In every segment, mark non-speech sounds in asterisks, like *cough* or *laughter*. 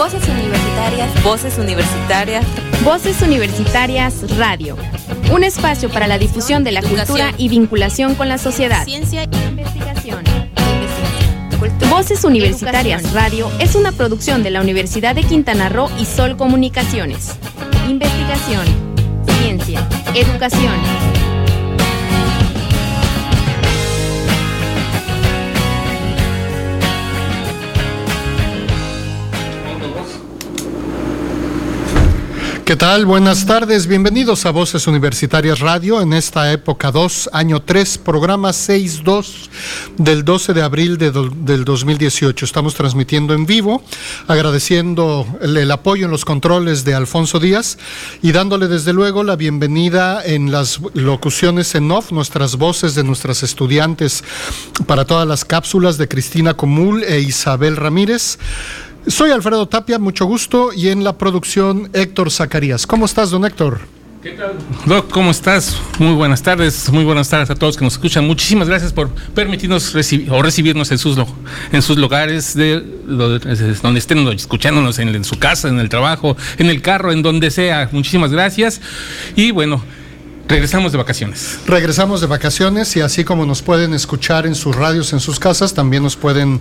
Voces universitarias. Voces universitarias. Voces universitarias Radio. Un espacio para la difusión de la cultura y vinculación con la sociedad. Ciencia e investigación. Voces Universitarias Radio es una producción de la Universidad de Quintana Roo y Sol Comunicaciones. Investigación, ciencia, educación. ¿Qué tal? Buenas tardes, bienvenidos a Voces Universitarias Radio en esta época 2, año 3, programa 6-2 del 12 de abril de del 2018. Estamos transmitiendo en vivo, agradeciendo el, el, apoyo en los controles de Alfonso Díaz y dándole desde luego la bienvenida en las locuciones en off, nuestras voces de nuestras estudiantes para todas las cápsulas de Cristina Comul e Isabel Ramírez. Soy Alfredo Tapia, mucho gusto, y en la producción Héctor Zacarías. ¿Cómo estás, don Héctor? ¿Qué tal? Doc, ¿cómo estás? Muy buenas tardes, muy buenas tardes a todos que nos escuchan. Muchísimas gracias por permitirnos recibir o recibirnos en sus, en sus lugares, de, donde estén escuchándonos, en, en su casa, en el trabajo, en el carro, en donde sea. Muchísimas gracias. Y bueno, Regresamos de vacaciones. Regresamos de vacaciones y así como nos pueden escuchar en sus radios, en sus casas, también nos pueden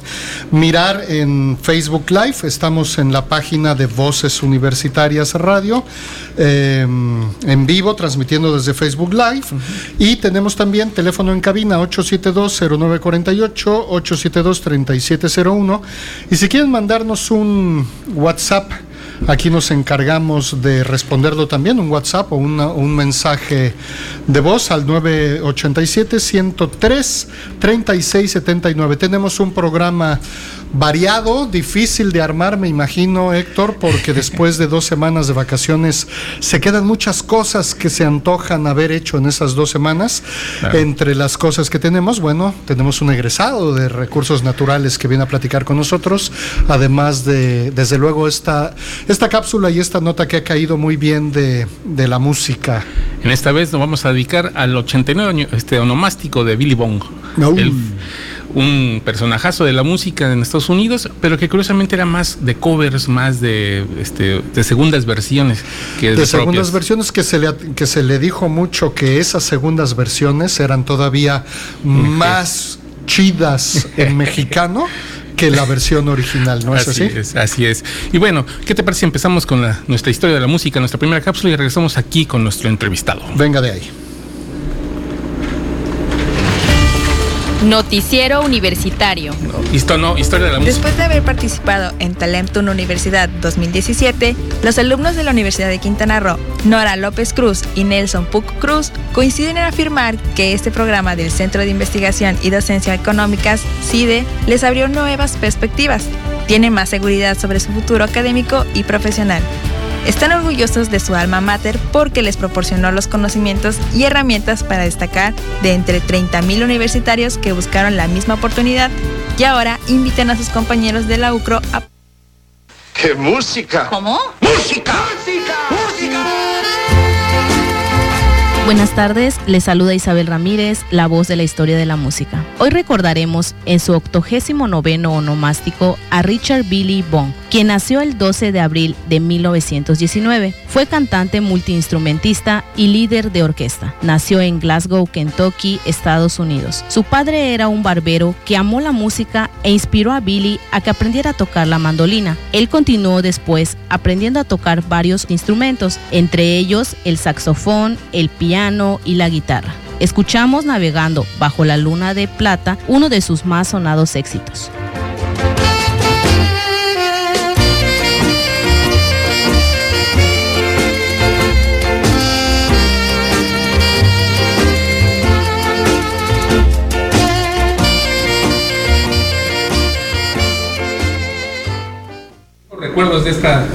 mirar en Facebook Live. Estamos en la página de Voces Universitarias Radio, eh, en vivo, transmitiendo desde Facebook Live. Uh -huh. Y tenemos también teléfono en cabina 872-0948, 872-3701. Y si quieren mandarnos un WhatsApp, Aquí nos encargamos de responderlo también, un WhatsApp o una, un mensaje de voz al 987-103-3679. Tenemos un programa variado, difícil de armar, me imagino, Héctor, porque después de dos semanas de vacaciones se quedan muchas cosas que se antojan haber hecho en esas dos semanas. Claro. Entre las cosas que tenemos, bueno, tenemos un egresado de recursos naturales que viene a platicar con nosotros, además de, desde luego, esta, esta cápsula y esta nota que ha caído muy bien de, de la música. En esta vez nos vamos a dedicar al 89 este onomástico de Billy Bong. No. El, un personajazo de la música en Estados Unidos, pero que curiosamente era más de covers, más de, este, de segundas versiones que de, de segundas versiones que se le que se le dijo mucho que esas segundas versiones eran todavía más chidas en mexicano que la versión original, ¿no es así? Así es, así es. Y bueno, ¿qué te parece si empezamos con la, nuestra historia de la música, nuestra primera cápsula y regresamos aquí con nuestro entrevistado? Venga de ahí. Noticiero Universitario. No, Histo no, historia de la música. Después de haber participado en Talentum Universidad 2017, los alumnos de la Universidad de Quintana Roo, Nora López Cruz y Nelson Puc Cruz, coinciden en afirmar que este programa del Centro de Investigación y Docencia Económicas, CIDE, les abrió nuevas perspectivas. Tienen más seguridad sobre su futuro académico y profesional. Están orgullosos de su alma mater porque les proporcionó los conocimientos y herramientas para destacar de entre 30.000 universitarios que buscaron la misma oportunidad y ahora invitan a sus compañeros de la UCRO a... ¡Qué música! ¿Cómo? ¡Música! ¡Música! Buenas tardes, les saluda Isabel Ramírez, la voz de la historia de la música. Hoy recordaremos en su octogésimo noveno onomástico a Richard Billy Bond, quien nació el 12 de abril de 1919. Fue cantante multiinstrumentista y líder de orquesta. Nació en Glasgow, Kentucky, Estados Unidos. Su padre era un barbero que amó la música e inspiró a Billy a que aprendiera a tocar la mandolina. Él continuó después aprendiendo a tocar varios instrumentos, entre ellos el saxofón, el piano, y la guitarra. Escuchamos Navegando bajo la luna de plata, uno de sus más sonados éxitos. recuerdos de esta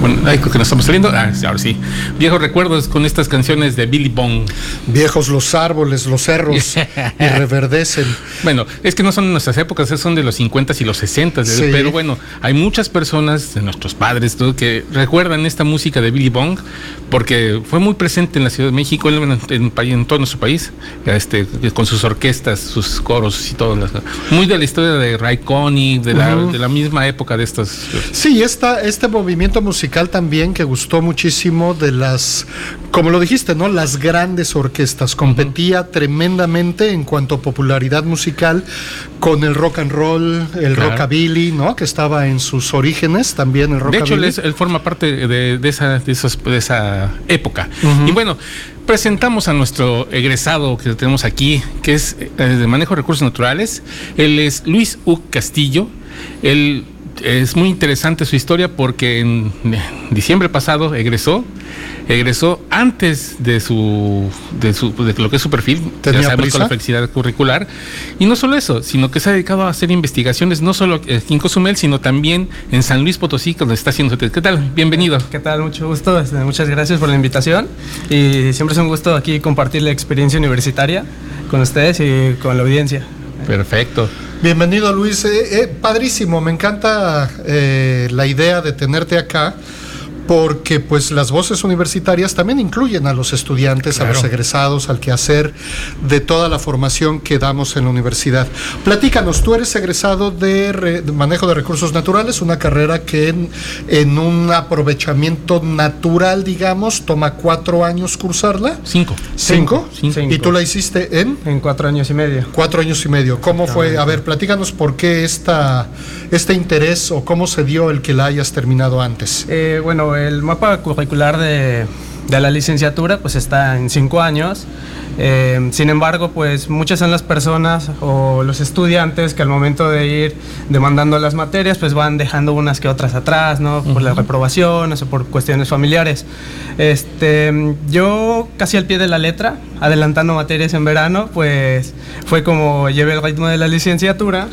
Bueno, ahí creo que nos estamos saliendo. Ah, ahora sí. Viejos recuerdos con estas canciones de Billy Bong. Viejos los árboles, los cerros *laughs* y reverdecen. Bueno, es que no son nuestras épocas, son de los 50 y los 60, Sí. pero bueno, hay muchas personas, de nuestros padres, todo, que recuerdan esta música de Billy Bong porque fue muy presente en la Ciudad de México, en, en- en todo nuestro país, este, con sus orquestas, sus coros y todo. Muy de la historia de Ray Connick, de, la, Ujú. de la misma época de estas. Sí, esta, este movimiento musical también que gustó muchísimo de las, como lo dijiste, ¿no? Las grandes orquestas. Competía tremendamente en cuanto a popularidad musical con el rock and roll, el Claro. rockabilly, ¿no? Que estaba en sus orígenes también el De rockabilly. hecho, él, es- él forma parte de, de esa, de, esos- de esa época. Y bueno, presentamos a nuestro egresado que tenemos aquí, que es eh, de manejo de recursos naturales. Él es Luis U. Castillo. Él es muy interesante su historia porque en diciembre pasado egresó. Egresó antes de su, de su de lo que es su perfil, ¿Tenía ya sabemos con la flexibilidad curricular. Y no solo eso, sino que se ha dedicado a hacer investigaciones, no solo aquí en Cozumel, sino también en San Luis Potosí, donde está haciendo. ¿Qué tal? Bienvenido. ¿Qué tal? Mucho gusto. este, Muchas gracias por la invitación. Y siempre es un gusto aquí compartir la experiencia universitaria con ustedes y con la audiencia. Perfecto. Bienvenido Luis, Eh, eh, padrísimo, me encanta eh, la idea de tenerte acá porque pues las voces universitarias también incluyen a los estudiantes, a los egresados, al quehacer de toda la formación que damos en la universidad. Platícanos, tú eres egresado de, re- de manejo de recursos naturales, una carrera que en, en un aprovechamiento natural, digamos, toma cuatro años cursarla. Cinco. ¿Cinco? Cinco. ¿Y tú la hiciste en? En cuatro años y medio. Cuatro años y medio. ¿Cómo fue? A ver, platícanos por qué esta, este interés o cómo se dio el que la hayas terminado antes. Eh, bueno, el mapa curricular de, de la licenciatura pues está en cinco años. Eh, sin embargo, pues muchas son las personas o los estudiantes que al momento de ir demandando las materias pues van dejando unas que otras atrás, ¿no? Por las reprobaciones o por cuestiones familiares. Este, yo casi al pie de la letra, adelantando materias en verano, pues fue como llevé el ritmo de la licenciatura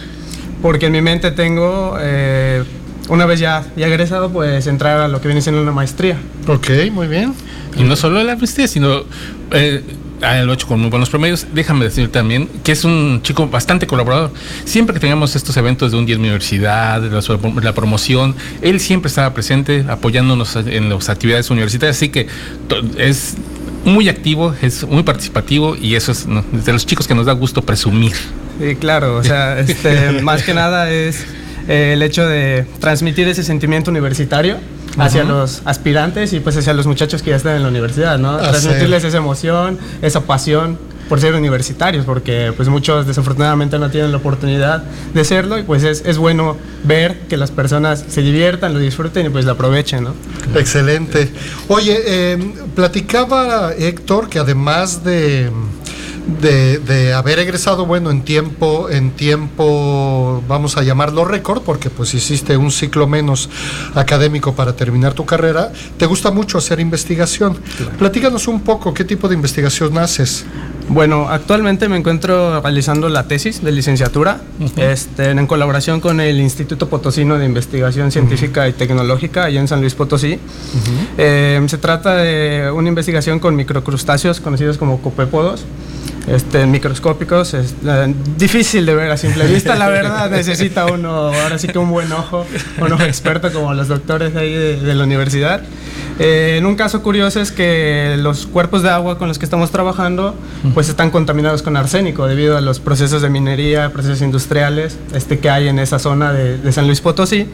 porque en mi mente tengo, eh, una vez ya, ya egresado, pues entrar a lo que viene siendo una maestría. Ok, muy bien. Y no solo la maestría, sino eh, ah, lo ha hecho con muy buenos promedios. Déjame decir también que es un chico bastante colaborador. Siempre que tengamos estos eventos de un día en universidad, de la, la promoción, él siempre estaba presente apoyándonos en las actividades universitarias. Así que es muy activo, es muy participativo y eso es ¿no? de los chicos que nos da gusto presumir. Sí, claro, o sea, este, *laughs* más que nada es eh, el hecho de transmitir ese sentimiento universitario hacia los aspirantes y pues hacia los muchachos que ya están en la universidad, ¿no? Hacer- Transmitirles esa emoción, esa pasión por ser universitarios, porque pues muchos desafortunadamente no tienen la oportunidad de serlo y pues es, es bueno ver que las personas se diviertan, lo disfruten y pues lo aprovechen, ¿no? Excelente. Oye, eh, platicaba Héctor que además de, de, de haber egresado, bueno, en tiempo, en tiempo, vamos a llamarlo récord, porque pues hiciste un ciclo menos académico para terminar tu carrera, te gusta mucho hacer investigación. Platícanos un poco qué tipo de investigación haces. Bueno, actualmente me encuentro realizando la tesis de licenciatura este, en colaboración con el Instituto Potosino de Investigación Científica y Tecnológica allá en San Luis Potosí. Eh, se trata de una investigación con microcrustáceos conocidos como copépodos. Este, microscópicos, es eh, difícil de ver a simple vista, la verdad, necesita uno, ahora sí que un buen ojo, un ojo experto como los doctores de ahí de, de la universidad. Eh, en un caso curioso es que los cuerpos de agua con los que estamos trabajando pues están contaminados con arsénico debido a los procesos de minería, procesos industriales este, que hay en esa zona de, de San Luis Potosí.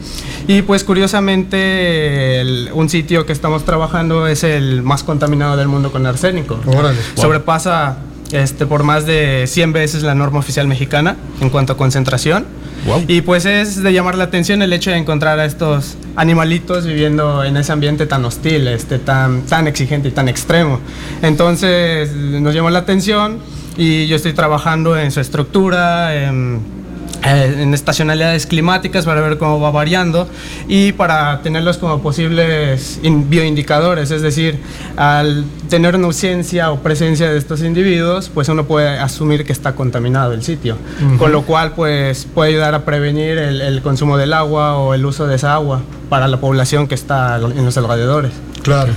Y pues curiosamente el- un sitio que estamos trabajando es el más contaminado del mundo con arsénico. Órale. Sobrepasa este, por más de 100 veces la norma oficial mexicana en cuanto a concentración. Wow. Y pues es de llamar la atención el hecho de encontrar a estos animalitos viviendo en ese ambiente tan hostil, este, tan, tan exigente y tan extremo. Entonces nos llamó la atención y yo estoy trabajando en su estructura, en, en estacionalidades climáticas para ver cómo va variando y para tenerlos como posibles bioindicadores, es decir, al tener una ausencia o presencia de estos individuos, pues uno puede asumir que está contaminado el sitio, con lo cual pues puede ayudar a prevenir el, el consumo del agua o el uso de esa agua para la población que está en los alrededores. Claro.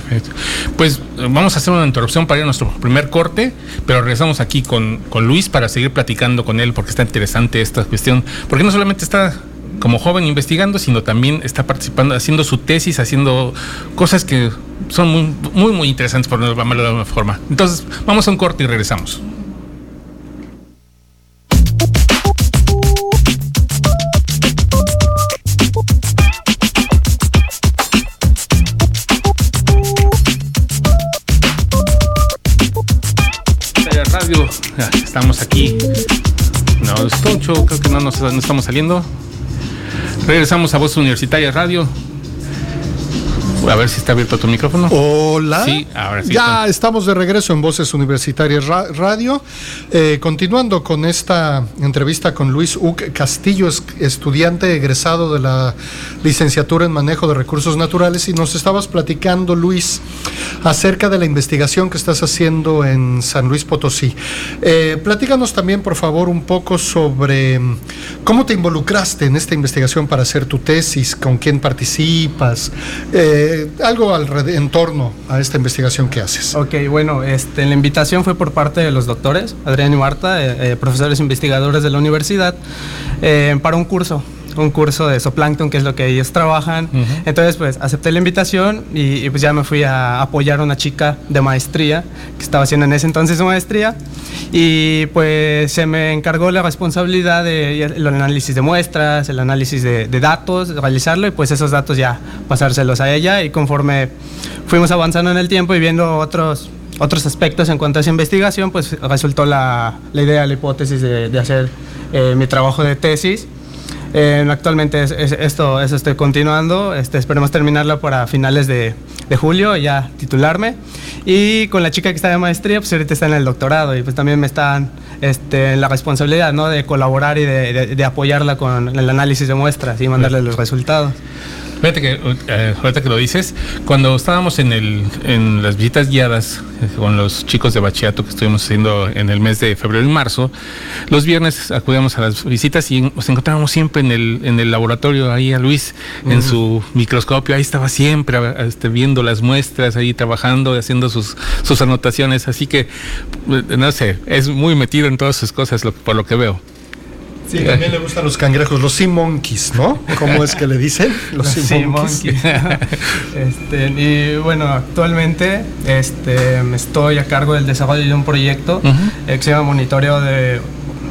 Pues vamos a hacer una interrupción para ir a nuestro primer corte, pero regresamos aquí con, con Luis para seguir platicando con él porque está interesante esta cuestión, porque no solamente está como joven investigando, sino también está participando, haciendo su tesis, haciendo cosas que son muy, muy, muy interesantes por llamarlo de alguna forma. Entonces, vamos a un corte y regresamos. Estamos aquí. No, es Toncho, creo que no nos no estamos saliendo. Regresamos a Voz Universitaria Radio. A ver si está abierto tu micrófono. Hola. Sí, ahora sí. Ya estamos de regreso en Voces Universitarias Radio. Eh, continuando con esta entrevista con Luis Uc Castillo, estudiante egresado de la licenciatura en Manejo de Recursos Naturales. Y nos estabas platicando, Luis, acerca de la investigación que estás haciendo en San Luis Potosí. Eh, platícanos también, por favor, un poco sobre mm, cómo te involucraste en esta investigación para hacer tu tesis, con quién participas. Eh, eh, algo al, en torno a esta investigación que haces. Ok, bueno, este, la invitación fue por parte de los doctores, Adrián y Marta, eh, eh, profesores investigadores de la universidad, para un curso un curso de zooplancton, que es lo que ellos trabajan. Entonces, pues acepté la invitación y, pues ya me fui a apoyar a una chica de maestría que estaba haciendo en ese entonces su maestría. Y pues se me encargó la responsabilidad de el análisis de muestras, el análisis de, datos, realizarlo y pues esos datos ya pasárselos a ella. Y conforme fuimos avanzando en el tiempo y viendo otros otros aspectos en cuanto a esa investigación, pues resultó la, la idea, la hipótesis de, de hacer eh, mi trabajo de tesis eh, actualmente esto, eso estoy continuando. Este, esperemos terminarlo para finales de, de, julio, ya titularme. Y con la chica que está de maestría, pues ahorita está en el doctorado y pues también me están este, en la responsabilidad ¿no? de colaborar y de, de, apoyarla con el análisis de muestras y mandarle los resultados. Fíjate que eh, ahorita que lo dices, cuando estábamos en, el, en las visitas guiadas eh, con los chicos de bachillerato que estuvimos haciendo en el mes de febrero y marzo, los viernes acudíamos a las visitas y nos encontrábamos siempre en el, en el laboratorio ahí a Luis, en su microscopio, ahí estaba siempre este, viendo las muestras, ahí trabajando, haciendo sus, sus anotaciones, así que, eh, no sé, es muy metido en todas sus cosas por lo que veo. Sí, también le gustan los cangrejos, los sea monkeys, ¿no? ¿Cómo es que le dicen? *laughs* Los sea monkeys. *laughs* este, y bueno, actualmente este, estoy a cargo del desarrollo de un proyecto que se llama Monitoreo de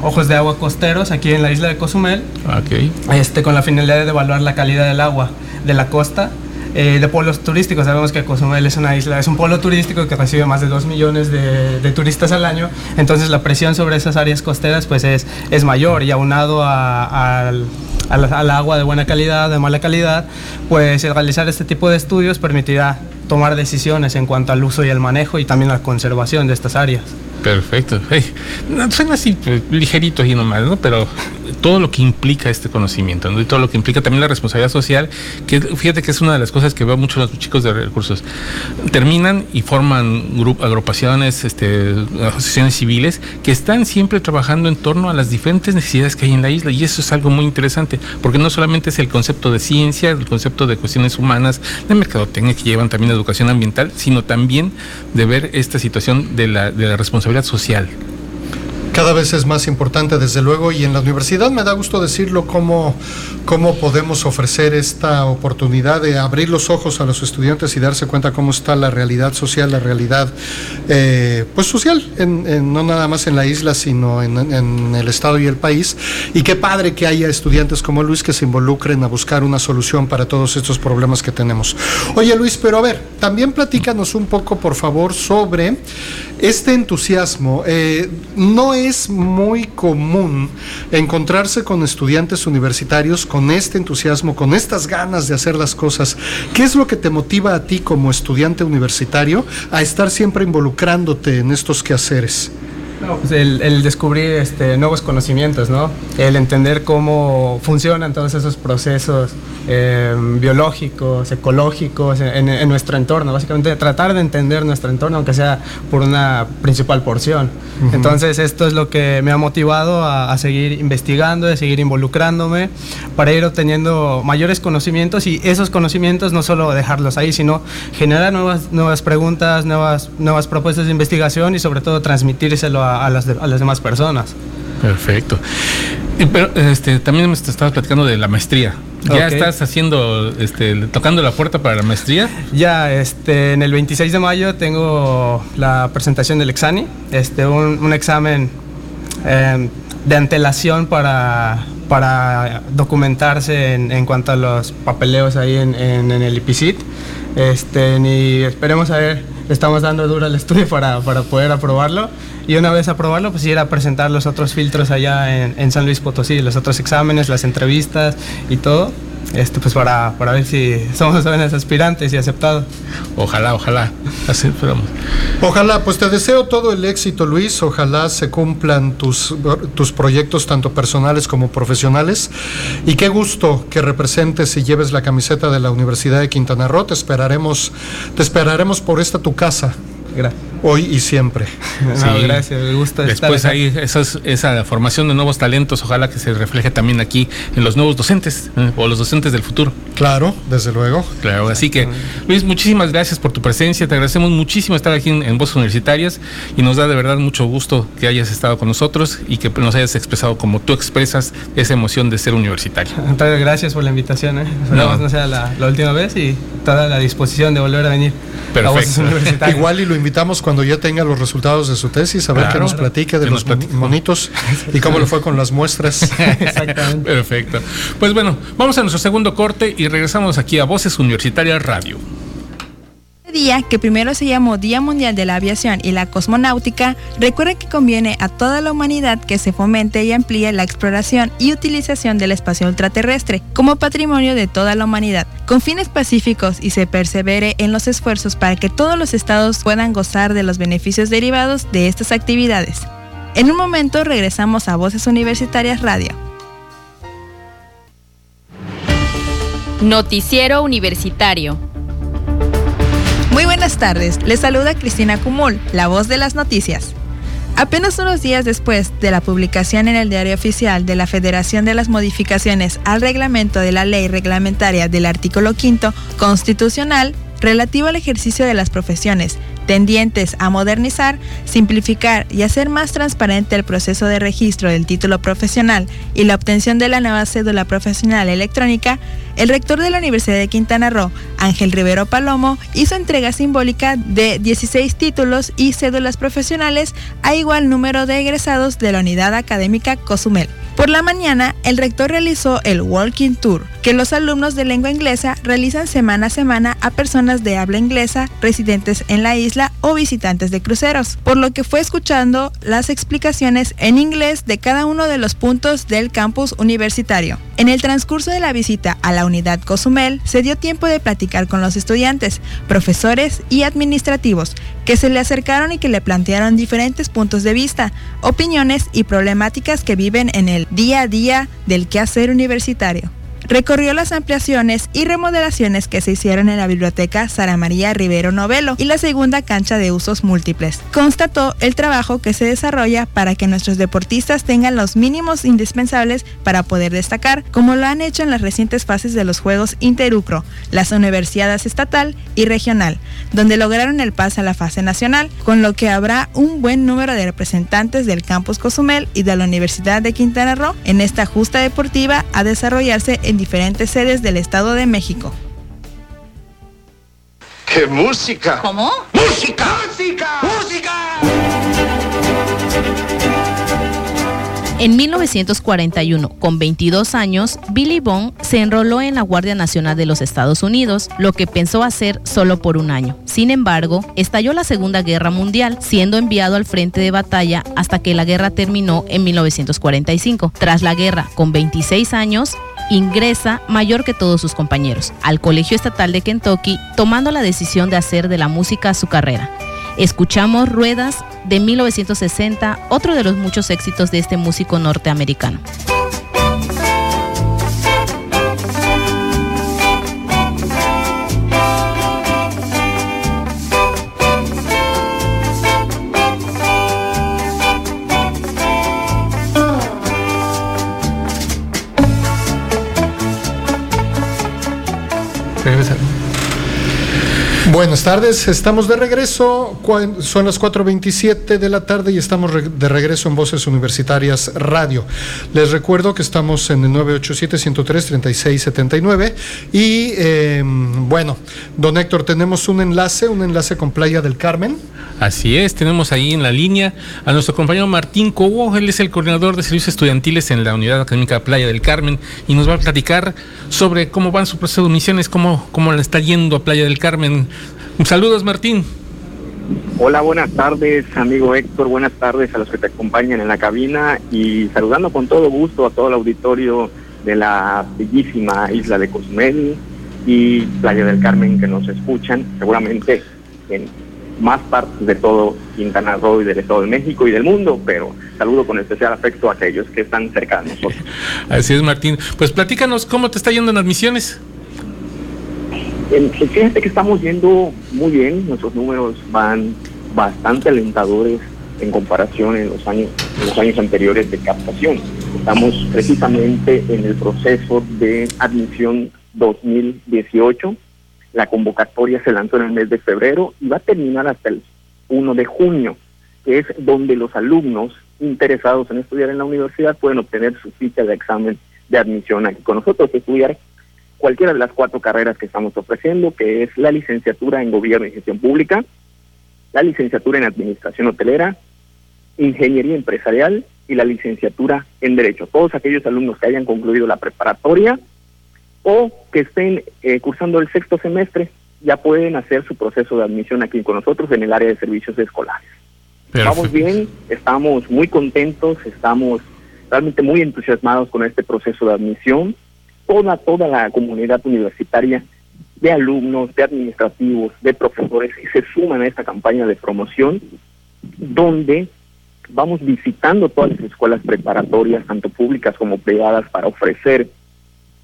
Ojos de Agua Costeros aquí en la isla de Cozumel. Okay. Este, con la finalidad de evaluar la calidad del agua de la costa eh, de pueblos turísticos. Sabemos que Cozumel es una isla, es un pueblo turístico que recibe más de 2 millones de, turistas al año, entonces la presión sobre esas áreas costeras pues es, es mayor y aunado al agua de buena calidad, de mala calidad, pues realizar este tipo de estudios permitirá tomar decisiones en cuanto al uso y el manejo y también la conservación de estas áreas. Perfecto. no, suena así pues, ligerito y nomás, ¿no? Pero todo lo que implica este conocimiento, ¿no? Y todo lo que implica también la responsabilidad social, que fíjate que es una de las cosas que veo mucho los chicos de recursos. Terminan y forman grup, agrupaciones, este, asociaciones civiles que están siempre trabajando en torno a las diferentes necesidades que hay en la isla y eso es algo muy interesante, porque no solamente es el concepto de ciencia, el concepto de cuestiones humanas, de mercadotecnia que llevan también educación ambiental, sino también de ver esta situación de la, de la responsabilidad social. Cada vez es más importante, desde luego, y en la universidad me da gusto decirlo, cómo, cómo podemos ofrecer esta oportunidad de abrir los ojos a los estudiantes y darse cuenta cómo está la realidad social, la realidad eh, pues social, no nada más en la isla, sino en, en, el Estado y el país. Y qué padre que haya estudiantes como Luis que se involucren a buscar una solución para todos estos problemas que tenemos. Oye Luis, pero a ver, también platícanos un poco, por favor, sobre este entusiasmo. Eh, no es muy común encontrarse con estudiantes universitarios con este entusiasmo, con estas ganas de hacer las cosas. ¿Qué es lo que te motiva a ti como estudiante universitario a estar siempre involucrándote en estos quehaceres? No, pues el, el descubrir este, nuevos conocimientos, ¿no? El entender cómo funcionan todos esos procesos eh, biológicos, ecológicos en, en nuestro entorno. Básicamente tratar de entender nuestro entorno, aunque sea por una principal porción. Entonces esto es lo que me ha motivado a, a seguir investigando, a seguir involucrándome, para ir obteniendo mayores conocimientos y esos conocimientos no solo dejarlos ahí, sino generar nuevas, nuevas preguntas, nuevas, nuevas propuestas de investigación y sobre todo transmitírselo a, a las, de- a las demás personas. Perfecto. Y Pero este, también me estabas platicando de la maestría. ¿Ya Ok. estás haciendo, este, tocando la puerta para la maestría? Ya, este, en el 26 de mayo tengo la presentación del Exani, este, un, un examen eh, de antelación para, para documentarse en, en cuanto a los papeleos ahí en, en- en el IPICIT. Este, y esperemos a ver, estamos dando duro al estudio para, para poder aprobarlo. Y una vez aprobarlo, pues ir a presentar los otros filtros allá en, en San Luis Potosí, los otros exámenes, las entrevistas y todo. Este, pues para, para ver si somos jóvenes aspirantes y aceptados. Ojalá, ojalá. Así esperamos. Ojalá, pues te deseo todo el éxito, Luis. Ojalá se cumplan tus, tus proyectos, tanto personales como profesionales. Y qué gusto que representes y lleves la camiseta de la Universidad de Quintana Roo. Te esperaremos, te esperaremos por esta tu casa, Gracias. Hoy y siempre. *laughs* No, Sí. gracias, me gusta Después estar ahí esas- esa formación de nuevos talentos, ojalá que se refleje también aquí en los nuevos docentes eh, o los docentes del futuro. Claro, desde luego. Claro, así que Luis, muchísimas gracias por tu presencia, te agradecemos muchísimo estar aquí en, en Voces Universitarias y nos da de verdad mucho gusto que hayas estado con nosotros y que nos hayas expresado como tú expresas esa emoción de ser universitario. Entonces, gracias por la invitación. ¿eh? Esperamos no, sea la, la última vez y toda la disposición de volver a venir Perfecto. a Voces Universitarias. Igual y lo invitamos cuando ya tenga los resultados de su tesis, a ver Claro. que nos platique de los monitos y cómo le fue con las muestras. *laughs* Exactamente. Perfecto. Pues bueno, vamos a nuestro segundo corte y regresamos aquí a Voces Universitarias Radio. Día, que primero se llamó Día Mundial de la Aviación y la Cosmonáutica, recuerda que conviene a toda la humanidad que se fomente y amplíe la exploración y utilización del espacio ultraterrestre como patrimonio de toda la humanidad, con fines pacíficos y se persevere en los esfuerzos para que todos los estados puedan gozar de los beneficios derivados de estas actividades. En un momento regresamos a Voces Universitarias Radio. Noticiero Universitario. Muy buenas tardes, les saluda Cristina Cumul, la voz de las noticias. Apenas unos días después de la publicación en el diario oficial de la Federación de las modificaciones al reglamento de la ley reglamentaria del artículo 5 constitucional relativo al ejercicio de las profesiones, tendientes a modernizar, simplificar y hacer más transparente el proceso de registro del título profesional y la obtención de la nueva cédula profesional electrónica, el rector de la Universidad de Quintana Roo, Ángel Rivero Palomo, hizo entrega simbólica de 16 títulos y cédulas profesionales a igual número de egresados de la unidad académica Cozumel. Por la mañana, el rector realizó el Walking Tour, que los alumnos de lengua inglesa realizan semana a semana a personas de habla inglesa residentes en la isla o visitantes de cruceros, por lo que fue escuchando las explicaciones en inglés de cada uno de los puntos del campus universitario. En el transcurso de la visita a la unidad Cozumel, se dio tiempo de platicar con los estudiantes, profesores y administrativos, que se le acercaron y que le plantearon diferentes puntos de vista, opiniones y problemáticas que viven en el día a día del quehacer universitario. Recorrió las ampliaciones y remodelaciones que se hicieron en la biblioteca Sara María Rivero Novelo y la segunda cancha de usos múltiples. Constató el trabajo que se desarrolla para que nuestros deportistas tengan los mínimos indispensables para poder destacar, como lo han hecho en las recientes fases de los Juegos Interucro, las universidades estatal y regional, donde lograron el pase a la fase nacional, con lo que habrá un buen número de representantes del campus Cozumel y de la Universidad de Quintana Roo en esta justa deportiva a desarrollarse en diferentes sedes del Estado de México. ¡Qué música! ¿Cómo? ¡Música! ¡Música! ¡Música! En 1941, con 22 años, Billy Bond se enroló en la Guardia Nacional de los Estados Unidos, lo que pensó hacer solo por un año. Sin embargo, estalló la Segunda Guerra Mundial, siendo enviado al frente de batalla hasta que la guerra terminó en 1945. Tras la guerra, con 26 años, ingresa mayor que todos sus compañeros al Colegio Estatal de Kentucky, tomando la decisión de hacer de la música su carrera. Escuchamos Ruedas de 1960, otro de los muchos éxitos de este músico norteamericano. Buenas tardes, estamos de regreso, son las 4.27 de la tarde y estamos de regreso en Voces Universitarias Radio. Les recuerdo que estamos en el 987-103-3679 y em, bueno, don Héctor, tenemos un enlace, un enlace con Playa del Carmen. Así es, tenemos ahí en la línea a nuestro compañero Martín Cobo, él es el coordinador de servicios estudiantiles en la Unidad Académica Playa del Carmen y nos va a platicar sobre cómo van su proceso de misiones, cómo, cómo le está yendo a Playa del Carmen Saludos, Martín. Hola, buenas tardes, amigo Héctor. Buenas tardes a los que te acompañan en la cabina y saludando con todo gusto a todo el auditorio de la bellísima isla de Cozumel y Playa del Carmen que nos escuchan, seguramente en más partes de todo Quintana Roo y del Estado de México y del mundo, pero saludo con especial afecto a aquellos que están cerca de nosotros. Así es, Martín. Pues platícanos cómo te está yendo en las Fíjense que estamos yendo muy bien, nuestros números van bastante alentadores en comparación en los años, los años anteriores de captación. Estamos precisamente en el proceso de admisión 2018. La convocatoria se lanzó en el mes de febrero y va a terminar hasta el 1 de junio, que es donde los alumnos interesados en estudiar en la universidad pueden obtener su ficha de examen de admisión aquí con nosotros, estudiar cualquiera de las cuatro carreras que estamos ofreciendo, que es la licenciatura en Gobierno y Gestión Pública, la licenciatura en Administración Hotelera, Ingeniería Empresarial y la licenciatura en Derecho. Todos aquellos alumnos que hayan concluido la preparatoria o que estén eh, cursando el sexto semestre ya pueden hacer su proceso de admisión aquí con nosotros en el área de servicios escolares. Vamos bien, estamos muy contentos, estamos realmente muy entusiasmados con este proceso de admisión toda, toda la comunidad universitaria de alumnos, de administrativos, de profesores que se suman a esta campaña de promoción, donde vamos visitando todas las escuelas preparatorias, tanto públicas como privadas, para ofrecer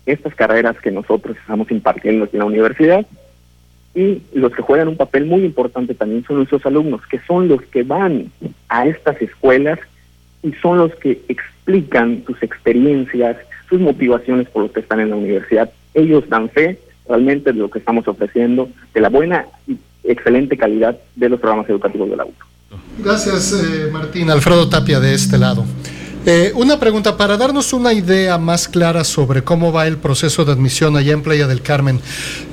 estas carreras que nosotros estamos impartiendo aquí en la universidad. Y los que juegan un papel muy importante también son nuestros alumnos, que son los que van a estas escuelas y son los que explican sus experiencias, sus motivaciones por lo que están en la universidad. Ellos dan fe realmente de lo que estamos ofreciendo, de la buena y excelente calidad de los programas educativos de la UCO. Gracias, eh, Martín. Alfredo Tapia de este lado. Eh, una pregunta para darnos una idea más clara sobre cómo va el proceso de admisión allá en Playa del Carmen.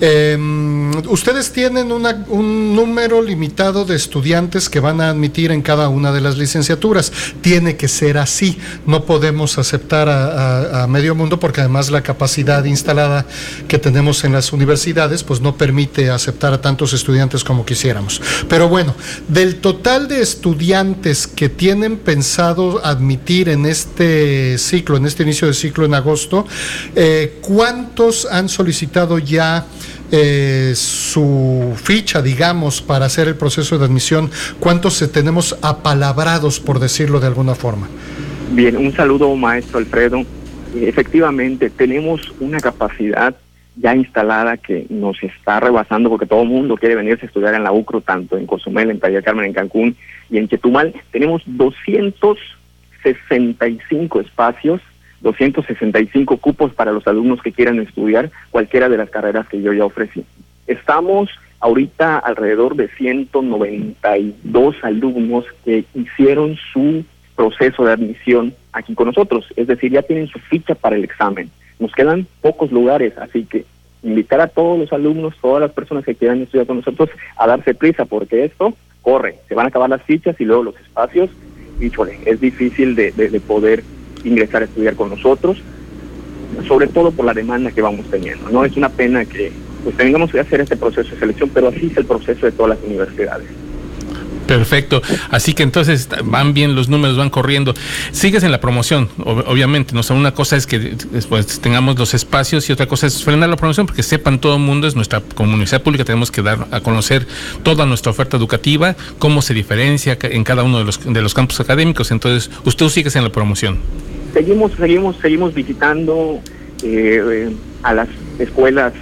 Em, ustedes tienen un número limitado de estudiantes que van a admitir en cada una de las licenciaturas. Tiene que ser así. No podemos aceptar a, medio mundo porque además la capacidad instalada que tenemos en las universidades pues no permite aceptar a tantos estudiantes como quisiéramos. Pero bueno, del total de estudiantes que tienen pensado admitir en en este ciclo, en este inicio de ciclo en agosto, eh, ¿cuántos han solicitado ya eh, su ficha, digamos, para hacer el proceso de admisión? ¿Cuántos tenemos apalabrados, por decirlo de alguna forma? Bien, un saludo, maestro Alfredo. Efectivamente, tenemos una capacidad ya instalada que nos está rebasando porque todo el mundo quiere venirse a estudiar en la UCRO, tanto en Cozumel, en Playa Carmen, en Cancún y en Chetumal. Tenemos 200 65 espacios, 265 cupos para los alumnos que quieran estudiar cualquiera de las carreras que yo ya ofrecí. Estamos ahorita alrededor de 192 alumnos que hicieron su proceso de admisión aquí con nosotros, es decir, ya tienen su ficha para el examen. Nos quedan pocos lugares, así que invitar a todos los alumnos, todas las personas que quieran estudiar con nosotros a darse prisa porque esto corre, se van a acabar las fichas y luego los espacios híjole, es difícil de, poder ingresar a estudiar con nosotros, sobre todo por la demanda que vamos teniendo. No es una pena que pues tengamos que hacer este proceso de selección, pero así es el proceso de todas las universidades. Perfecto. Así que entonces van bien los números, van corriendo. Sigues en la promoción, obviamente. ¿no? una cosa es que después tengamos los espacios y otra cosa es frenar la promoción porque sepan todo el mundo, es nuestra comunidad pública, tenemos que dar a conocer toda nuestra oferta educativa, cómo se diferencia en cada uno de los, de los campos académicos. Entonces, usted sigue en la promoción. Seguimos, seguimos, seguimos visitando eh, a las escuelas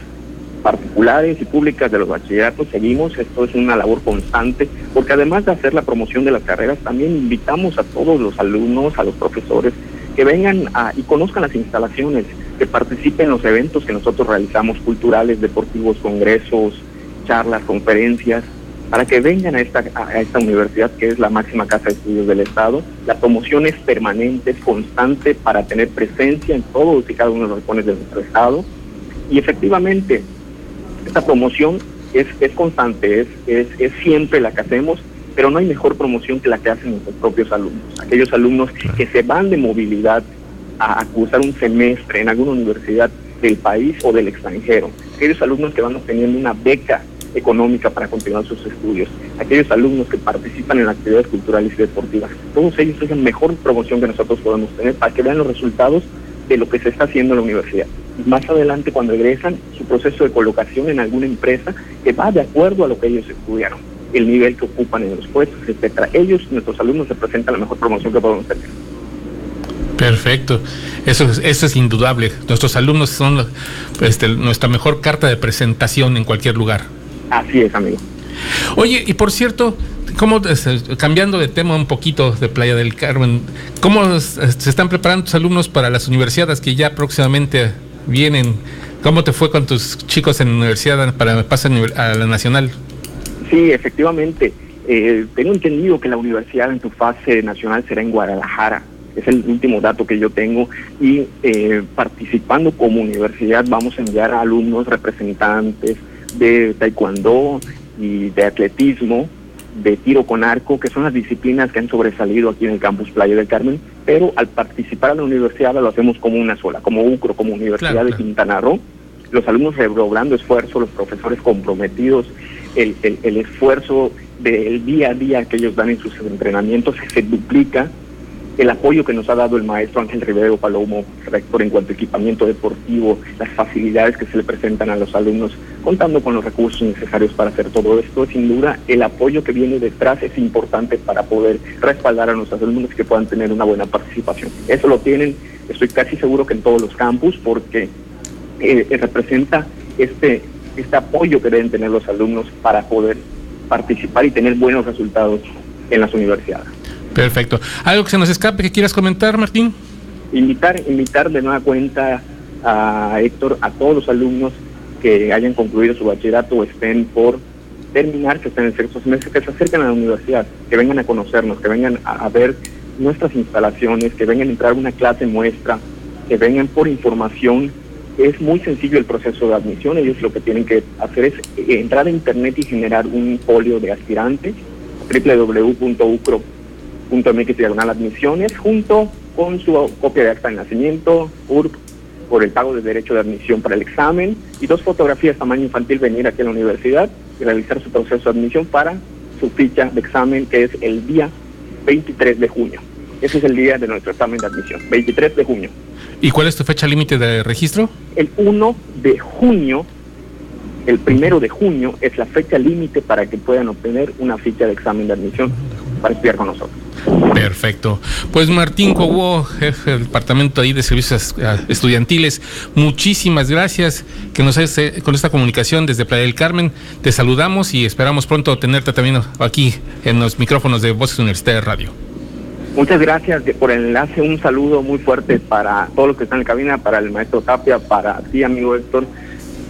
particulares y públicas de los bachilleratos seguimos, esto es una labor constante, porque además de hacer la promoción de las carreras, también invitamos a todos los alumnos, a los profesores, que vengan y conozcan las instalaciones, que participen en los eventos que nosotros realizamos, culturales, deportivos, congresos, charlas, conferencias, para que vengan a esta, a esta universidad que es la máxima casa de estudios del Estado. La promoción es permanente, es constante para tener presencia en todos y cada uno de los rincones de nuestro Estado. Y efectivamente, esta promoción es, es constante, es, es, es siempre la que hacemos, pero no hay mejor promoción que la que hacen nuestros propios alumnos. Aquellos alumnos que se van de movilidad a, cursar un semestre en alguna universidad del país o del extranjero. Aquellos alumnos que van obteniendo una beca económica para continuar sus estudios, aquellos alumnos que participan en actividades culturales y deportivas. Todos ellos es la mejor promoción que nosotros podemos tener para que vean los resultados de lo que se está haciendo en la universidad más adelante cuando egresan su proceso de colocación en alguna empresa que va de acuerdo a lo que ellos estudiaron, el nivel que ocupan en los puestos, etcétera. Ellos, nuestros alumnos, representan la mejor promoción que podemos tener. Perfecto, eso es, eso es indudable. Nuestros alumnos son este, nuestra mejor carta de presentación en cualquier lugar. Así es, amigo. Oye, y por cierto, ¿cómo, este, cambiando de tema un poquito de Playa del Carmen, ¿cómo se están preparando tus alumnos para las universidades que ya próximamente vienen. ¿Cómo te fue con tus chicos en la universidad para pasar a la nacional? Sí, efectivamente. Eh, tengo entendido que la universidad en su fase nacional será en Guadalajara. Es el último dato que yo tengo. Y eh, participando como universidad vamos a enviar a alumnos representantes de taekwondo y de atletismo de tiro con arco, que son las disciplinas que han sobresalido aquí en el campus Playa del Carmen, pero al participar a la universidad lo hacemos como una sola, como UCRO, como Universidad de Quintana Roo, los alumnos redoblando esfuerzo, los profesores comprometidos, el, el, el esfuerzo del día a día que ellos dan en sus entrenamientos se duplica el apoyo que nos ha dado el maestro Ángel Rivero Palomo, rector en cuanto a equipamiento deportivo, las facilidades que se le presentan a los alumnos, contando con los recursos necesarios para hacer todo esto, sin duda el apoyo que viene detrás es importante para poder respaldar a nuestros alumnos que puedan tener una buena participación. Eso lo tienen, estoy casi seguro que en todos los campus, porque eh, eh, representa este, este apoyo que deben tener los alumnos para poder participar y tener buenos resultados en las universidades. Perfecto. ¿Algo que se nos escape que quieras comentar, Martín? Invitar, invitar de nueva cuenta a Héctor, a todos los alumnos que hayan concluido su bachillerato o estén por terminar, que estén en sexto semestre, que se acerquen a la universidad, que vengan a conocernos, que vengan a, ver nuestras instalaciones, que vengan a entrar a una clase muestra, que vengan por información. Es muy sencillo el proceso de admisión. Ellos lo que tienen que hacer es entrar a internet y generar un folio de aspirante www.ucro .mx diagonal admisiones junto con su copia de acta de nacimiento, URP por el pago de derecho de admisión para el examen y dos fotografías tamaño infantil venir aquí a la universidad y realizar su proceso de admisión para su ficha de examen que es el día 23 de junio. Ese es el día de nuestro examen de admisión, 23 de junio. ¿Y cuál es tu fecha límite de registro? El 1 de junio, el primero de junio es la fecha límite para que puedan obtener una ficha de examen de admisión para estudiar con nosotros. Perfecto. Pues Martín Cobo, jefe del departamento ahí de servicios eh, estudiantiles, muchísimas gracias que nos hace con esta comunicación desde Playa del Carmen. Te saludamos y esperamos pronto tenerte también aquí en los micrófonos de Voces Universidad de Radio. Muchas gracias por el enlace. Un saludo muy fuerte para todos los que están en la cabina, para el maestro Tapia, para ti, amigo Héctor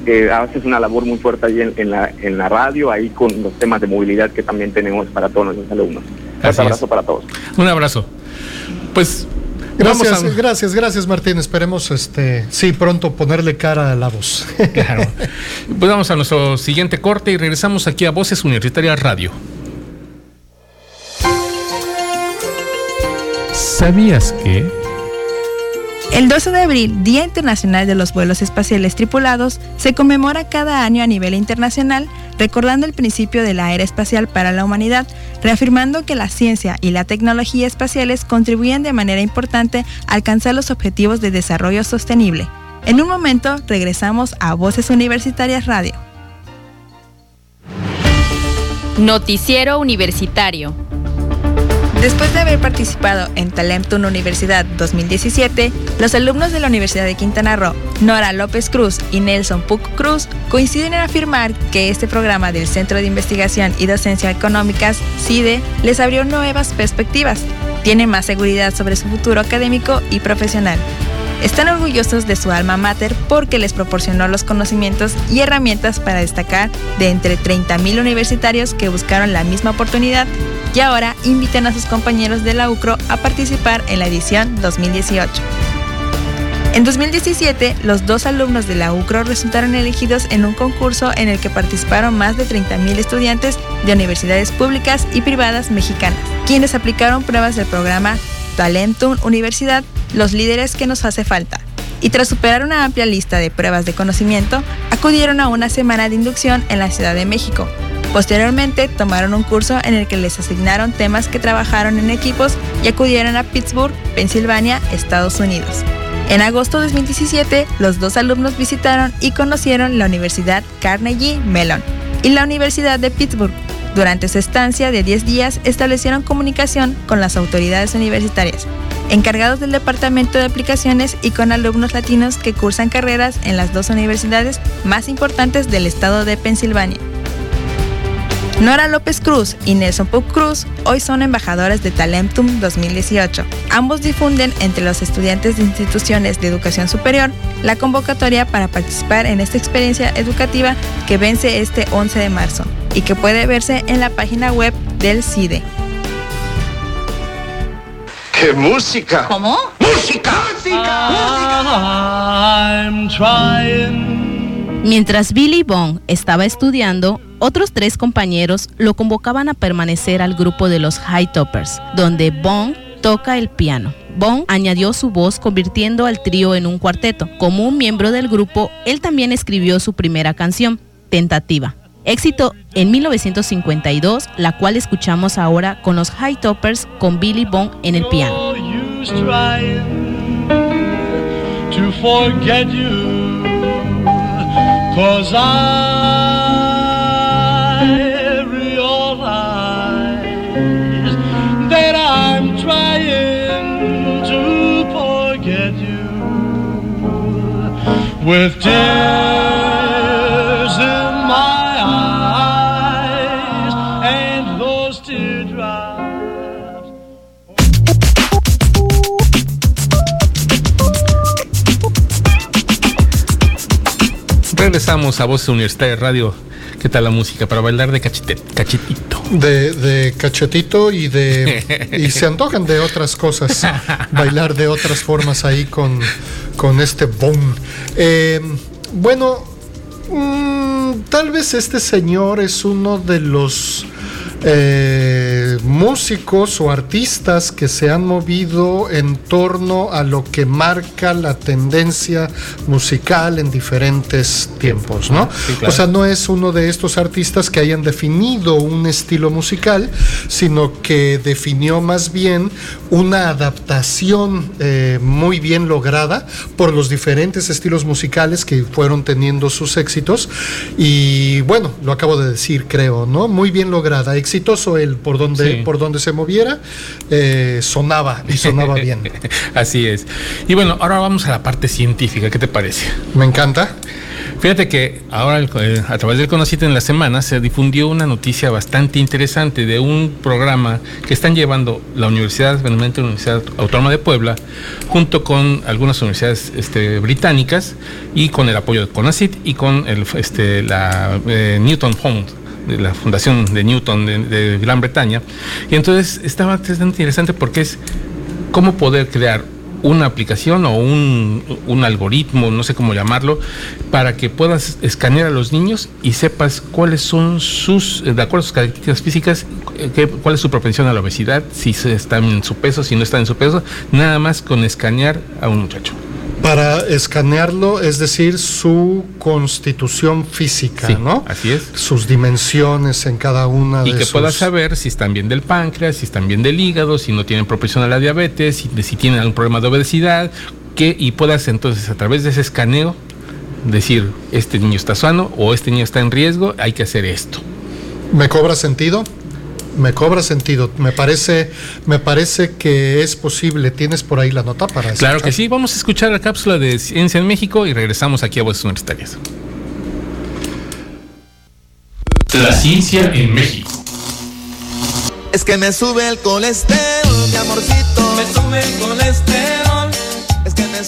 que haces una labor muy fuerte ahí en, la, en la radio, ahí con los temas de movilidad que también tenemos para todos nuestros alumnos. Un abrazo para todos. Un abrazo. Pues Gracias, gracias, gracias Martín. Esperemos, este, sí, pronto ponerle cara a la voz. *laughs* Claro. Pues vamos a nuestro siguiente corte y regresamos aquí a Voces Universitarias Radio. ¿Sabías que? El 12 de abril, Día Internacional de los Vuelos Espaciales Tripulados, se conmemora cada año a nivel internacional, recordando el principio de la era espacial para la humanidad, reafirmando que la ciencia y la tecnología espaciales contribuyen de manera importante a alcanzar los objetivos de desarrollo sostenible. En un momento regresamos a Voces Universitarias Radio. Noticiero Universitario. Después de haber participado en Talentum Universidad 2017, los alumnos de la Universidad de Quintana Roo, Nora López Cruz y Nelson Puc Cruz, coinciden en afirmar que este programa del Centro de Investigación y Docencia Económicas, CIDE, les abrió nuevas perspectivas. Tienen más seguridad sobre su futuro académico y profesional. Están orgullosos de su alma mater porque les proporcionó los conocimientos y herramientas para destacar de entre 30.000 universitarios que buscaron la misma oportunidad y ahora invitan a sus compañeros de la UCRO a participar en la edición 2018. En 2017, los dos alumnos de la UCRO resultaron elegidos en un concurso en el que participaron más de 30.000 estudiantes de universidades públicas y privadas mexicanas, quienes aplicaron pruebas del programa Talentum Universidad los líderes que nos hace falta. Y tras superar una amplia lista de pruebas de conocimiento, acudieron a una semana de inducción en la Ciudad de México. Posteriormente tomaron un curso en el que les asignaron temas que trabajaron en equipos y acudieron a Pittsburgh, Pensilvania, Estados Unidos. En agosto de 2017, los dos alumnos visitaron y conocieron la Universidad Carnegie Mellon y la Universidad de Pittsburgh. Durante su estancia de 10 días establecieron comunicación con las autoridades universitarias, encargados del Departamento de Aplicaciones y con alumnos latinos que cursan carreras en las dos universidades más importantes del estado de Pensilvania. Nora López Cruz y Nelson Puck Cruz hoy son embajadores de Talentum 2018. Ambos difunden entre los estudiantes de instituciones de educación superior la convocatoria para participar en esta experiencia educativa que vence este 11 de marzo y que puede verse en la página web del CIDE. ¡Qué música! ¿Cómo? ¡Música! Mientras Billy Bond estaba estudiando, otros tres compañeros lo convocaban a permanecer al grupo de los High Toppers, donde Bond toca el piano. Bond añadió su voz convirtiendo al trío en un cuarteto. Como un miembro del grupo, él también escribió su primera canción, Tentativa. Éxito en 1952, la cual escuchamos ahora con los High Toppers con Billy Bond en el piano. Regresamos a Voces Universitarias Radio. ¿Qué tal la música? Para bailar de cachete- cachetito. De, de cachetito y de. *laughs* Y se antojan de otras cosas. bailar de otras formas ahí con, con este boom. Eh, bueno, mm, tal vez este señor es uno de los eh, músicos o artistas que se han movido en torno a lo que marca la tendencia musical en diferentes tiempos, ¿no? Sí, claro. O sea, no es uno de estos artistas que hayan definido un estilo musical, sino que definió más bien una adaptación eh, muy bien lograda por los diferentes estilos musicales que fueron teniendo sus éxitos. Y bueno, lo acabo de decir, creo, ¿no? Muy bien lograda, exitoso él por donde, Sí. por donde se moviera, eh, sonaba y sonaba bien. *laughs* Así es. Y bueno, ahora vamos a la parte científica. ¿Qué te parece? Me encanta. Fíjate que ahora eh, a través del Conocite en la semana se difundió una noticia bastante interesante de un programa que están llevando la Universidad, Benemérita Universidad Autónoma de Puebla, junto con algunas universidades este, británicas y con el apoyo de CONACIT y con el, este, la eh, Newton Fund de la Fundación de Newton de, Gran Bretaña. Y entonces estaba interesante porque es cómo poder crear una aplicación o un, un, algoritmo, no sé cómo llamarlo, para que puedas escanear a los niños y sepas cuáles son sus, de acuerdo a sus características físicas, qué, cuál es su propensión a la obesidad, si está en su peso, si no está en su peso, nada más con escanear a un muchacho. Para escanearlo, es decir, su constitución física, Sí, ¿no? Así es. Sus dimensiones en cada una Y de que sus... puedas saber si están bien del páncreas, si están bien del hígado, si no tienen propensión a la diabetes, si, si tienen algún problema de obesidad, que, y puedas entonces a través de ese escaneo decir, este niño está sano o este niño está en riesgo, hay que hacer esto. ¿Me cobra sentido? Me cobra sentido. Me parece, me parece que es posible. ¿Tienes por ahí la nota para Claro escuchar? que sí, vamos a escuchar la cápsula de Ciencia en México y regresamos aquí a Voces Universitarias. La ciencia en México. Es que me sube el colesterol, mi amorcito. Me sube el colesterol.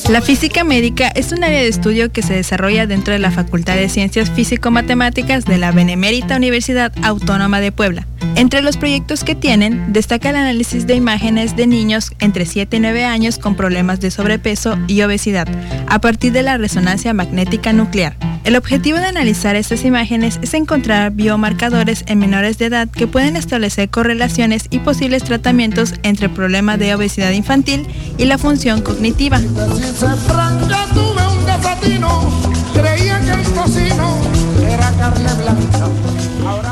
La física médica es un área de estudio que se desarrolla dentro de la Facultad de Ciencias Físico-Matemáticas de la Benemérita Universidad Autónoma de Puebla. Entre los proyectos que tienen, destaca el análisis de imágenes de niños entre 7 y 9 años con problemas de sobrepeso y obesidad, a partir de la resonancia magnética nuclear. El objetivo de analizar estas imágenes es encontrar biomarcadores en menores de edad que pueden establecer correlaciones y posibles tratamientos entre el problema de obesidad infantil y la función cognitiva.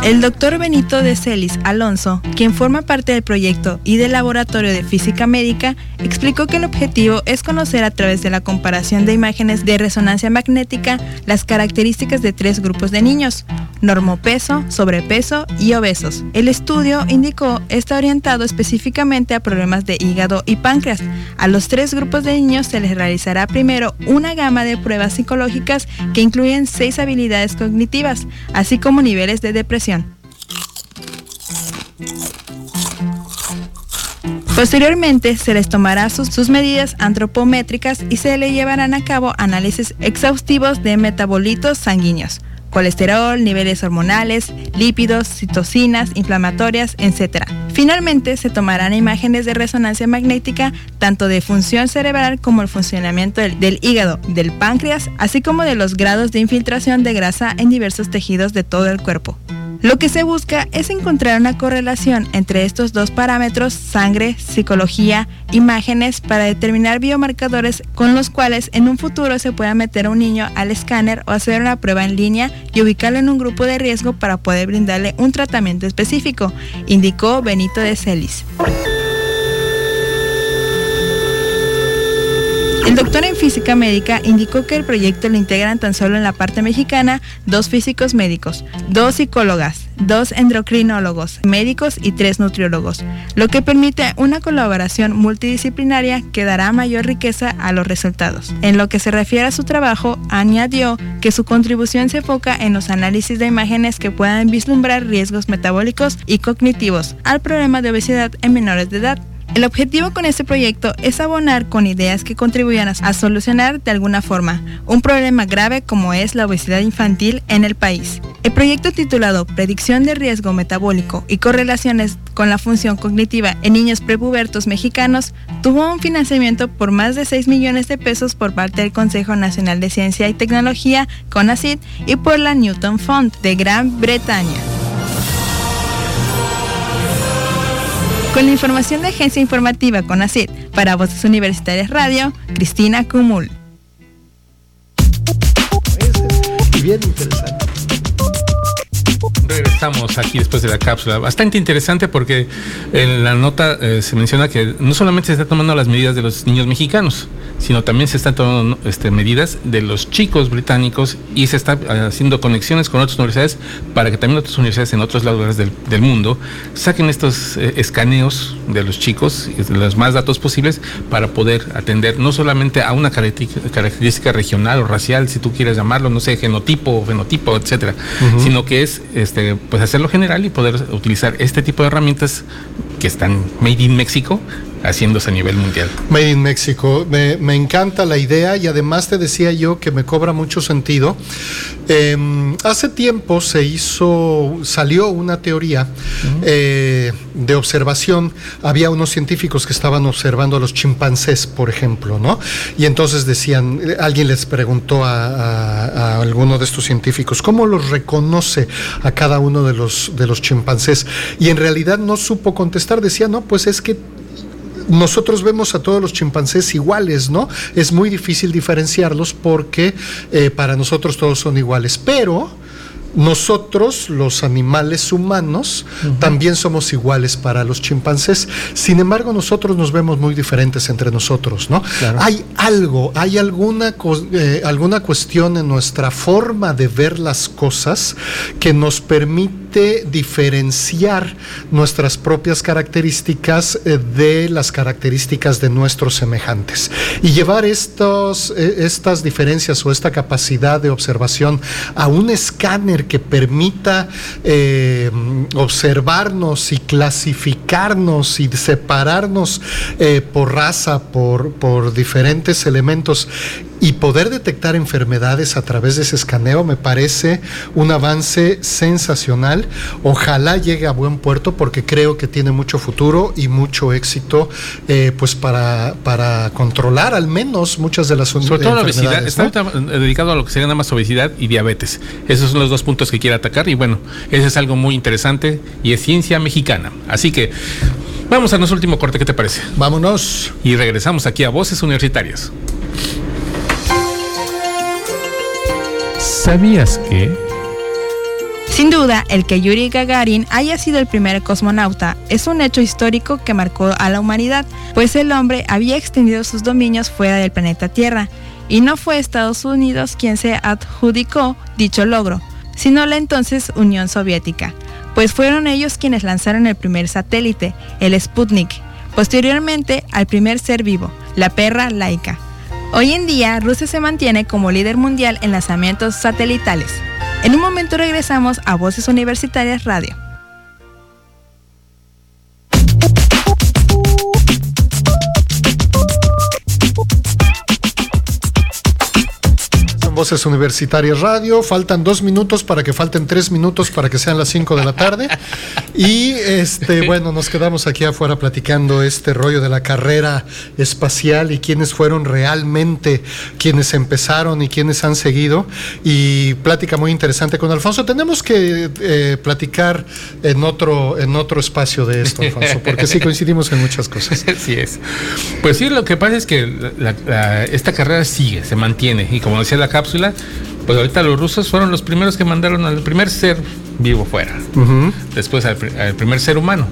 El doctor Benito de Celis Alonso, quien forma parte del proyecto y del Laboratorio de Física Médica, explicó que el objetivo es conocer a través de la comparación de imágenes de resonancia magnética las características de tres grupos de niños, normopeso, sobrepeso y obesos. El estudio, indicó, está orientado específicamente a problemas de hígado y páncreas. A los tres grupos de niños se les realizará primero una gama de pruebas psicológicas que incluyen seis habilidades cognitivas, así como niveles de depresión. Posteriormente se les tomará sus, sus medidas antropométricas y se le llevarán a cabo análisis exhaustivos de metabolitos sanguíneos, colesterol, niveles hormonales, lípidos, citocinas, inflamatorias, etc. Finalmente se tomarán imágenes de resonancia magnética tanto de función cerebral como el funcionamiento del, del hígado, del páncreas, así como de los grados de infiltración de grasa en diversos tejidos de todo el cuerpo. Lo que se busca es encontrar una correlación entre estos dos parámetros, sangre, psicología, imágenes, para determinar biomarcadores con los cuales en un futuro se pueda meter a un niño al escáner o hacer una prueba en línea y ubicarlo en un grupo de riesgo para poder brindarle un tratamiento específico, indicó Benito de Celis. El doctor en física médica indicó que el proyecto lo integran tan solo en la parte mexicana dos físicos médicos, dos psicólogas, dos endocrinólogos médicos y tres nutriólogos, lo que permite una colaboración multidisciplinaria que dará mayor riqueza a los resultados. En lo que se refiere a su trabajo, añadió que su contribución se enfoca en los análisis de imágenes que puedan vislumbrar riesgos metabólicos y cognitivos al problema de obesidad en menores de edad. El objetivo con este proyecto es abonar con ideas que contribuyan a, solucionar de alguna forma un problema grave como es la obesidad infantil en el país. El proyecto titulado Predicción de riesgo metabólico y correlaciones con la función cognitiva en niños prepubertos mexicanos tuvo un financiamiento por más de 6 millones de pesos por parte del Consejo Nacional de Ciencia y Tecnología, CONACYT, y por la Newton Fund de Gran Bretaña. Con la información de Agencia Informativa CONACYT para Voces Universitarias Radio, Cristina Cumul. Bien interesante. Regresamos aquí después de la cápsula. Bastante interesante porque en la nota eh, se menciona que no solamente se están tomando las medidas de los niños mexicanos, sino también se están tomando este, medidas de los chicos británicos y se está eh, haciendo conexiones con otras universidades para que también otras universidades en otros lugares del, del mundo saquen estos eh, escaneos de los chicos, los más datos posibles, para poder atender no solamente a una característica, regional o racial, si tú quieres llamarlo, no sé, genotipo, fenotipo, etcétera, sino que es este, pues hacerlo general y poder utilizar este tipo de herramientas que están made in México haciéndose a nivel mundial. Made in México. Me, me encanta la idea y además te decía yo que me cobra mucho sentido. Eh, hace tiempo se hizo, salió una teoría eh, de observación. Había unos científicos que estaban observando a los chimpancés, por ejemplo, ¿no? Y entonces decían, eh, alguien les preguntó a, a- a alguno de estos científicos, ¿cómo los reconoce a cada uno de los, de los chimpancés? Y en realidad no supo contestar, decía, no, pues es que nosotros vemos a todos los chimpancés iguales, ¿no? Es muy difícil diferenciarlos porque eh, para nosotros todos son iguales, pero nosotros, los animales humanos, también somos iguales para los chimpancés. Sin embargo, nosotros nos vemos muy diferentes entre nosotros, ¿no? Hay algo, hay alguna, eh, alguna cuestión en nuestra forma de ver las cosas que nos permite diferenciar nuestras propias características eh, de las características de nuestros semejantes. Y llevar estos, eh, estas diferencias o esta capacidad de observación a un escáner que permita eh, observarnos y clasificarnos y separarnos eh, por raza, por, por diferentes elementos y poder detectar enfermedades a través de ese escaneo me parece un avance sensacional. Ojalá llegue a buen puerto porque creo que tiene mucho futuro y mucho éxito eh, pues para, para controlar al menos muchas de las Sobre todo la obesidad, está eh, dedicado a lo que sería nada más obesidad y diabetes. Esos son los dos puntos que quiere atacar y bueno, ese es algo muy interesante y es ciencia mexicana. Así que vamos a nuestro último corte, ¿qué te parece? Vámonos. Y regresamos aquí a Voces Universitarias. ¿Sabías que? Sin duda, el que Yuri Gagarin haya sido el primer cosmonauta es un hecho histórico que marcó a la humanidad, pues el hombre había extendido sus dominios fuera del planeta Tierra, y no fue Estados Unidos quien se adjudicó dicho logro, sino la entonces Unión Soviética, pues fueron ellos quienes lanzaron el primer satélite, el Sputnik, posteriormente al primer ser vivo, la perra laica. Hoy en día, Rusia se mantiene como líder mundial en lanzamientos satelitales. En un momento regresamos a Voces Universitarias Radio. Voces Universitarias Radio. Faltan dos minutos para que falten tres minutos para que sean las cinco de la tarde. Y este, *laughs* bueno, nos quedamos aquí afuera platicando este rollo de la carrera espacial y quiénes fueron realmente quienes empezaron y quienes han seguido. Y plática muy interesante con Alfonso. Tenemos que eh, platicar en otro, en otro espacio de esto, Alfonso, porque sí coincidimos en muchas cosas. *laughs* Así es. Pues sí, lo que pasa es que la- la- esta carrera sigue, se mantiene. Y como decía la cápsula, pues ahorita los rusos fueron los primeros que mandaron al primer ser vivo fuera. Después al, pri- al primer ser humano.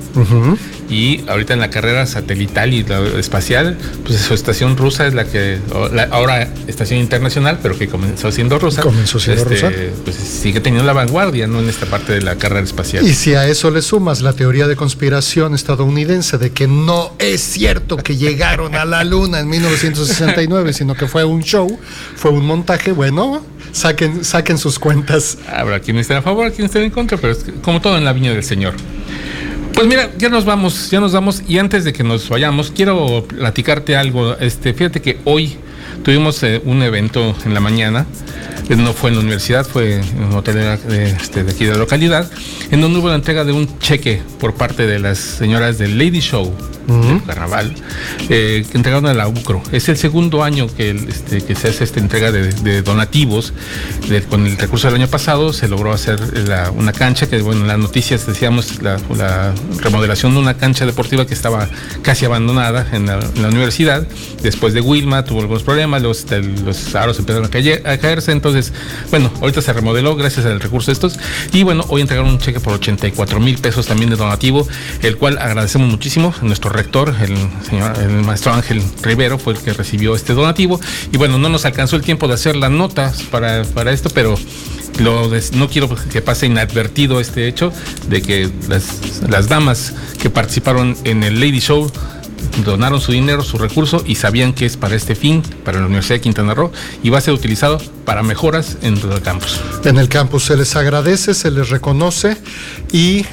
Y ahorita en la carrera satelital y la espacial, pues su estación rusa es la que, la- ahora estación internacional, pero que comenzó siendo rusa. Comenzó siendo rusa. Pues sigue teniendo la vanguardia, ¿no? En esta parte de la carrera espacial. Y si a eso le sumas la teoría de conspiración estadounidense de que no es cierto que llegaron a la luna en 1969, sino que fue un show, fue un montaje, bueno, saquen, sus cuentas. Habrá quienes estén a favor, quienes estén en contra, pero es como todo en la viña del Señor. Pues mira, ya nos vamos, ya nos vamos y antes de que nos vayamos, quiero platicarte algo. Este, fíjate que hoy tuvimos eh, un evento en la mañana, eh, no fue en la universidad, fue en un hotel de, este, de aquí de la localidad, en donde hubo la entrega de un cheque por parte de las señoras del Lady Show del Carnaval, eh, que entregaron a la UCRO. Es el segundo año que, este, que se hace esta entrega de, de donativos. De- con el recurso del año pasado se logró hacer la- una cancha, que bueno, en las noticias decíamos la, la remodelación de una cancha deportiva que estaba casi abandonada en la, en la universidad. Después de Wilma tuvo algunos problemas, los, este, los aros empezaron a, caer- a caerse. Entonces, bueno, ahorita se remodeló gracias al recurso de estos. Y bueno, hoy entregaron un cheque por 84 mil pesos también de donativo, el cual agradecemos muchísimo. Nuestro rector, el señor, el maestro Ángel Rivero, fue el que recibió este donativo. Y bueno, no nos alcanzó el tiempo de hacer las notas para, para esto, pero lo des- no quiero que pase inadvertido este hecho de que las, las damas que participaron en el Lady Show donaron su dinero, su recurso y sabían que es para este fin, para la Universidad de Quintana Roo y va a ser utilizado para mejoras en el campus. En el campus se les agradece, se les reconoce y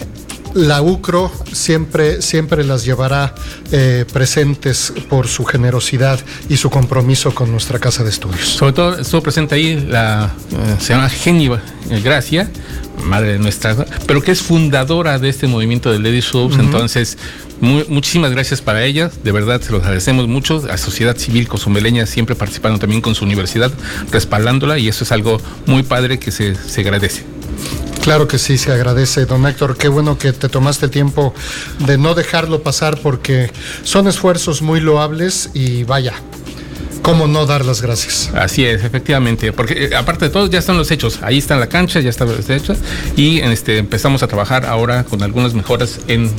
la UCRO siempre, siempre las llevará eh, presentes por su generosidad y su compromiso con nuestra casa de estudios. Sobre todo estuvo presente ahí la eh, señora Geni Gracia, madre de nuestra, pero que es fundadora de este movimiento de Lady Shows. Entonces, muchísimas gracias para ella, de verdad se los agradecemos mucho. A Sociedad Civil Cozumeleña siempre participando también con su universidad, respaldándola, y eso es algo muy padre que se, se agradece. Claro que sí, se agradece, don Héctor. Qué bueno que te tomaste tiempo de no dejarlo pasar porque son esfuerzos muy loables y vaya, ¿Cómo no dar las gracias? Así es, efectivamente, porque eh, aparte de todo ya están los hechos, ahí está la cancha, ya está hecha y este, empezamos a trabajar ahora con algunas mejoras en,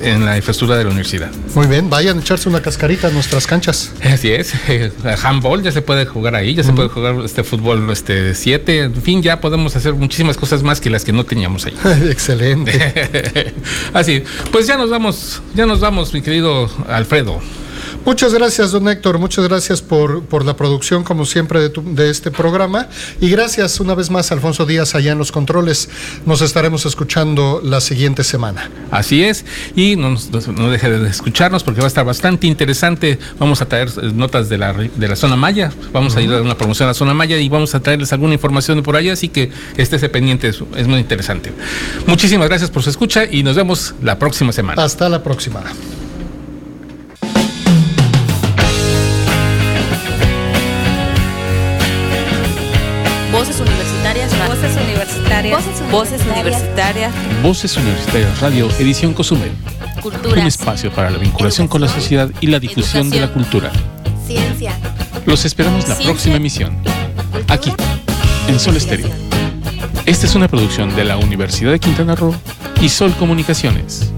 en la infraestructura de la universidad. Muy bien, vayan a echarse una cascarita a nuestras canchas. Así es, *laughs* handball ya se puede jugar ahí, ya se puede jugar este fútbol este 7, en fin, ya podemos hacer muchísimas cosas más que las que no teníamos ahí. *laughs* Excelente. *laughs* Así, pues ya nos vamos, ya nos vamos, mi querido Alfredo. Muchas gracias, don Héctor. Muchas gracias por, por la producción, como siempre, de, de, este programa. Y gracias una vez más, Alfonso Díaz, allá en los controles. Nos estaremos escuchando la siguiente semana. Así es. Y no, no deje de escucharnos porque va a estar bastante interesante. Vamos a traer eh, notas de la, de la zona Maya. Vamos a ir a una promoción a la zona Maya y vamos a traerles alguna información de por allá. Así que estése pendiente, es, es muy interesante. Muchísimas gracias por su escucha y nos vemos la próxima semana. Hasta la próxima. Voces Universitarias. Voces Universitarias Radio, edición Cozumel. Un espacio para la vinculación con la sociedad y la difusión de la cultura. Ciencia. Los esperamos la próxima emisión. Aquí, en Sol Estéreo. Esta es una producción de la Universidad de Quintana Roo y Sol Comunicaciones.